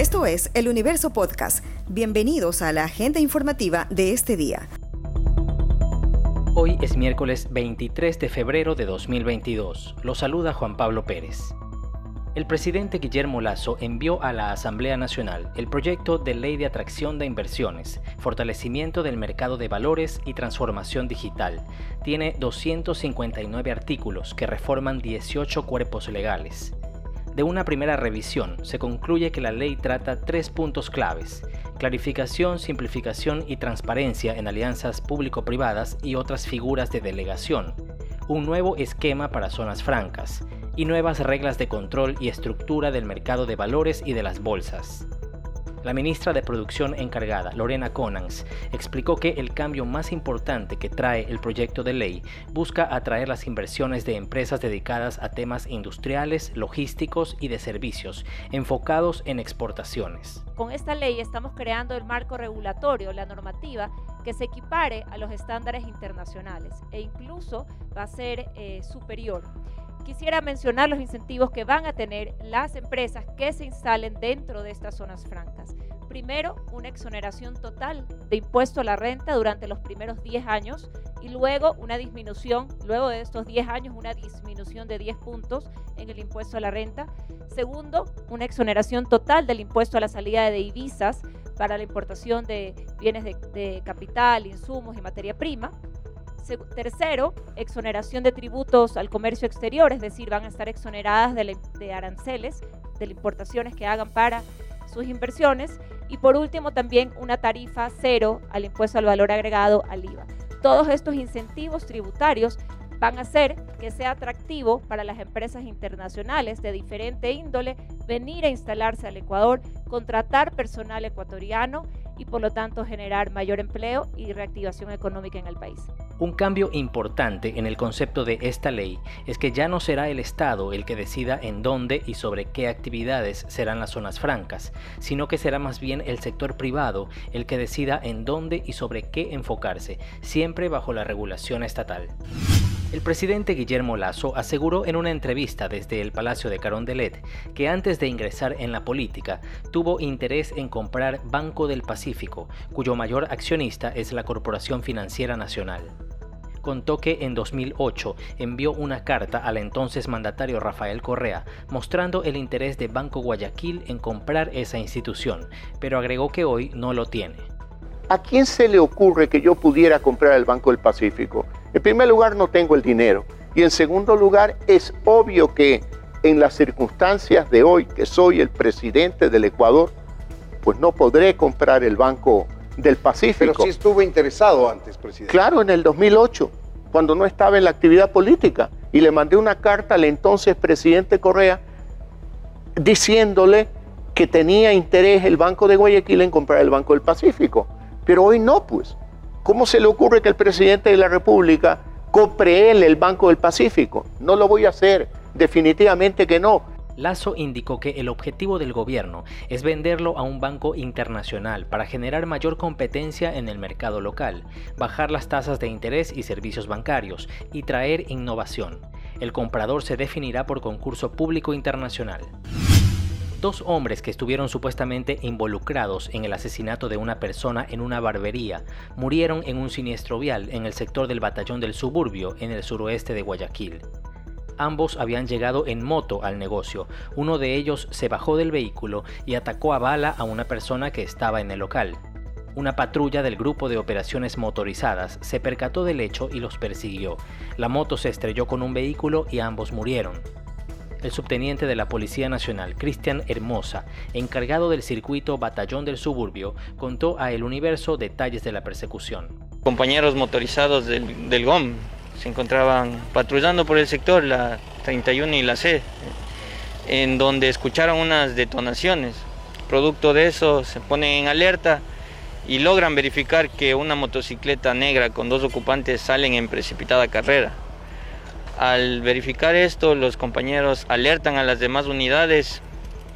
Esto es El Universo Podcast. Bienvenidos a la agenda informativa de este día. Hoy es miércoles 23 de febrero de 2022. Lo saluda Juan Pablo Pérez. El presidente Guillermo Lazo envió a la Asamblea Nacional el proyecto de Ley de Atracción de Inversiones, Fortalecimiento del Mercado de Valores y Transformación Digital. Tiene 259 artículos que reforman 18 cuerpos legales. De una primera revisión se concluye que la ley trata tres puntos claves, clarificación, simplificación y transparencia en alianzas público-privadas y otras figuras de delegación, un nuevo esquema para zonas francas y nuevas reglas de control y estructura del mercado de valores y de las bolsas. La ministra de Producción encargada, Lorena Conans, explicó que el cambio más importante que trae el proyecto de ley busca atraer las inversiones de empresas dedicadas a temas industriales, logísticos y de servicios, enfocados en exportaciones. Con esta ley estamos creando el marco regulatorio, la normativa, que se equipare a los estándares internacionales e incluso va a ser eh, superior quisiera mencionar los incentivos que van a tener las empresas que se instalen dentro de estas zonas francas. Primero, una exoneración total de impuesto a la renta durante los primeros 10 años y luego una disminución, luego de estos 10 años, una disminución de 10 puntos en el impuesto a la renta. Segundo, una exoneración total del impuesto a la salida de divisas para la importación de bienes de, capital, insumos y materia prima. Tercero, exoneración de tributos al comercio exterior, es decir, van a estar exoneradas de, aranceles, de importaciones que hagan para sus inversiones. Y por último, también una tarifa cero al impuesto al valor agregado al IVA. Todos estos incentivos tributarios van a hacer que sea atractivo para las empresas internacionales de diferente índole venir a instalarse al Ecuador, contratar personal ecuatoriano y por lo tanto generar mayor empleo y reactivación económica en el país. Un cambio importante en el concepto de esta ley es que ya no será el Estado el que decida en dónde y sobre qué actividades serán las zonas francas, sino que será más bien el sector privado el que decida en dónde y sobre qué enfocarse, siempre bajo la regulación estatal. El presidente Guillermo Lazo aseguró en una entrevista desde el Palacio de Carondelet que antes de ingresar en la política tuvo interés en comprar Banco del Pacífico, cuyo mayor accionista es la Corporación Financiera Nacional. Contó que en 2008 envió una carta al entonces mandatario Rafael Correa mostrando el interés de Banco Guayaquil en comprar esa institución, pero agregó que hoy no lo tiene. ¿A quién se le ocurre que yo pudiera comprar el Banco del Pacífico? En primer lugar, no tengo el dinero. Y en segundo lugar, es obvio que en las circunstancias de hoy, que soy el presidente del Ecuador, pues no podré comprar el Banco del Pacífico. Pero sí estuvo interesado antes, presidente. Claro, en el 2008, cuando no estaba en la actividad política. Y le mandé una carta al entonces presidente Correa diciéndole que tenía interés el Banco de Guayaquil en comprar el Banco del Pacífico. Pero hoy no, pues. ¿Cómo se le ocurre que el presidente de la República compre él el Banco del Pacífico? No lo voy a hacer, definitivamente que no. Lazo indicó que el objetivo del gobierno es venderlo a un banco internacional para generar mayor competencia en el mercado local, bajar las tasas de interés y servicios bancarios y traer innovación. El comprador se definirá por concurso público internacional. Dos hombres que estuvieron supuestamente involucrados en el asesinato de una persona en una barbería murieron en un siniestro vial en el sector del batallón del suburbio en el suroeste de Guayaquil. Ambos habían llegado en moto al negocio. Uno de ellos se bajó del vehículo y atacó a bala a una persona que estaba en el local. Una patrulla del grupo de operaciones motorizadas se percató del hecho y los persiguió. La moto se estrelló con un vehículo y ambos murieron el subteniente de la Policía Nacional, Cristian Hermosa, encargado del circuito Batallón del Suburbio, contó a El Universo detalles de la persecución. Compañeros motorizados del, GOM se encontraban patrullando por el sector, la 31 y la C, en donde escucharon unas detonaciones. Producto de eso se ponen en alerta y logran verificar que una motocicleta negra con dos ocupantes salen en precipitada carrera. Al verificar esto, los compañeros alertan a las demás unidades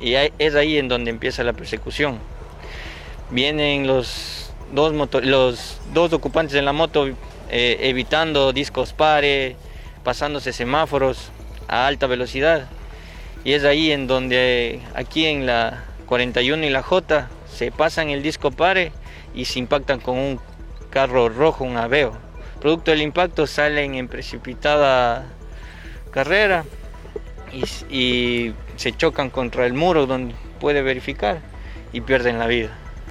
y es ahí en donde empieza la persecución. Vienen los dos, los dos ocupantes en la moto eh, evitando discos pare, pasándose semáforos a alta velocidad. Y es ahí en donde, aquí en la 41 y la J se pasan el disco pare y se impactan con un carro rojo, un Aveo. Producto del impacto salen en precipitada carrera y, y se chocan contra el muro donde puede verificar y pierden la vida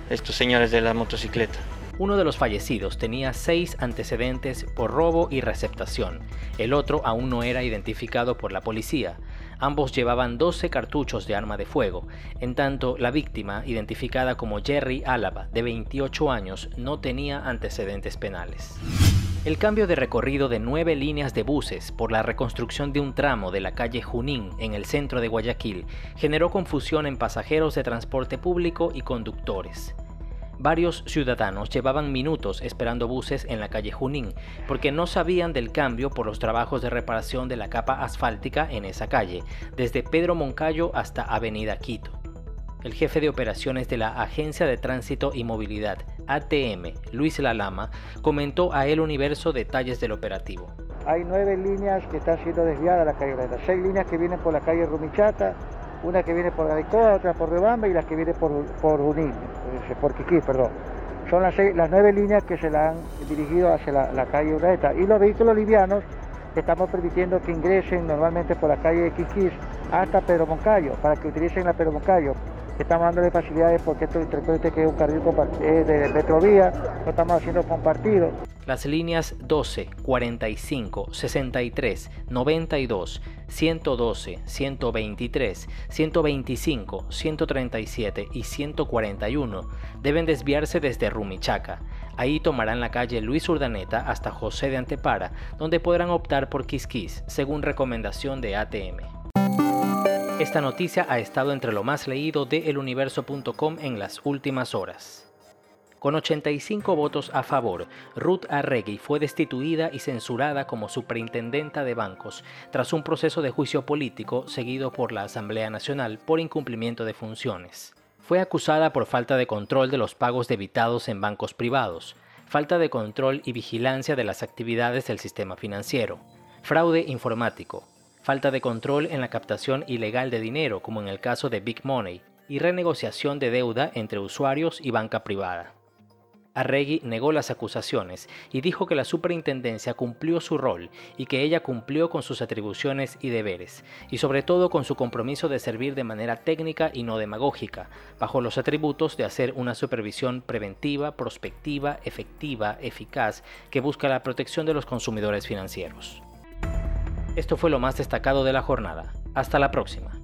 estos señores de la motocicleta. Uno de los fallecidos tenía seis antecedentes por robo y receptación. El otro aún no era identificado por la policía. Ambos llevaban 12 cartuchos de arma de fuego. En tanto, la víctima, identificada como Jerry Álava, de 28 años, no tenía antecedentes penales. El cambio de recorrido de nueve líneas de buses por la reconstrucción de un tramo de la calle Junín en el centro de Guayaquil generó confusión en pasajeros de transporte público y conductores. Varios ciudadanos llevaban minutos esperando buses en la calle Junín porque no sabían del cambio por los trabajos de reparación de la capa asfáltica en esa calle, desde Pedro Moncayo hasta Avenida Quito. El jefe de operaciones de la Agencia de Tránsito y Movilidad, ATM, Luis Lalama, comentó a El Universo detalles del operativo. Hay nueve líneas que están siendo desviadas a la calle Grande, seis líneas que vienen por la calle Rumichata, una que viene por Garicoa, otra por Rebamba y la que viene por, por Unín, eh, por Quiquí, perdón. Son las, las nueve líneas que se la han dirigido hacia la, calle Ureta. Y los vehículos livianos estamos permitiendo que ingresen normalmente por la calle de Quiquís hasta Pedro Moncayo, para que utilicen la Pedro Moncayo. Estamos dándole facilidades porque esto recuerde que es un carril de metrovía, lo estamos haciendo compartido. Las líneas 12, 45, 63, 92, 112, 123, 125, 137 y 141 deben desviarse desde Rumichaca. Ahí tomarán la calle Luis Urdaneta hasta José de Antepara, donde podrán optar por Quisquis, según recomendación de ATM. Esta noticia ha estado entre lo más leído de eluniverso.com en las últimas horas. Con 85 votos a favor, Ruth Arregui fue destituida y censurada como superintendenta de bancos tras un proceso de juicio político seguido por la Asamblea Nacional por incumplimiento de funciones. Fue acusada por falta de control de los pagos debitados en bancos privados, falta de control y vigilancia de las actividades del sistema financiero, fraude informático, falta de control en la captación ilegal de dinero como en el caso de Big Money y renegociación de deuda entre usuarios y banca privada. Arregui negó las acusaciones y dijo que la superintendencia cumplió su rol y que ella cumplió con sus atribuciones y deberes, y sobre todo con su compromiso de servir de manera técnica y no demagógica, bajo los atributos de hacer una supervisión preventiva, prospectiva, efectiva, eficaz, que busca la protección de los consumidores financieros. Esto fue lo más destacado de la jornada. Hasta la próxima.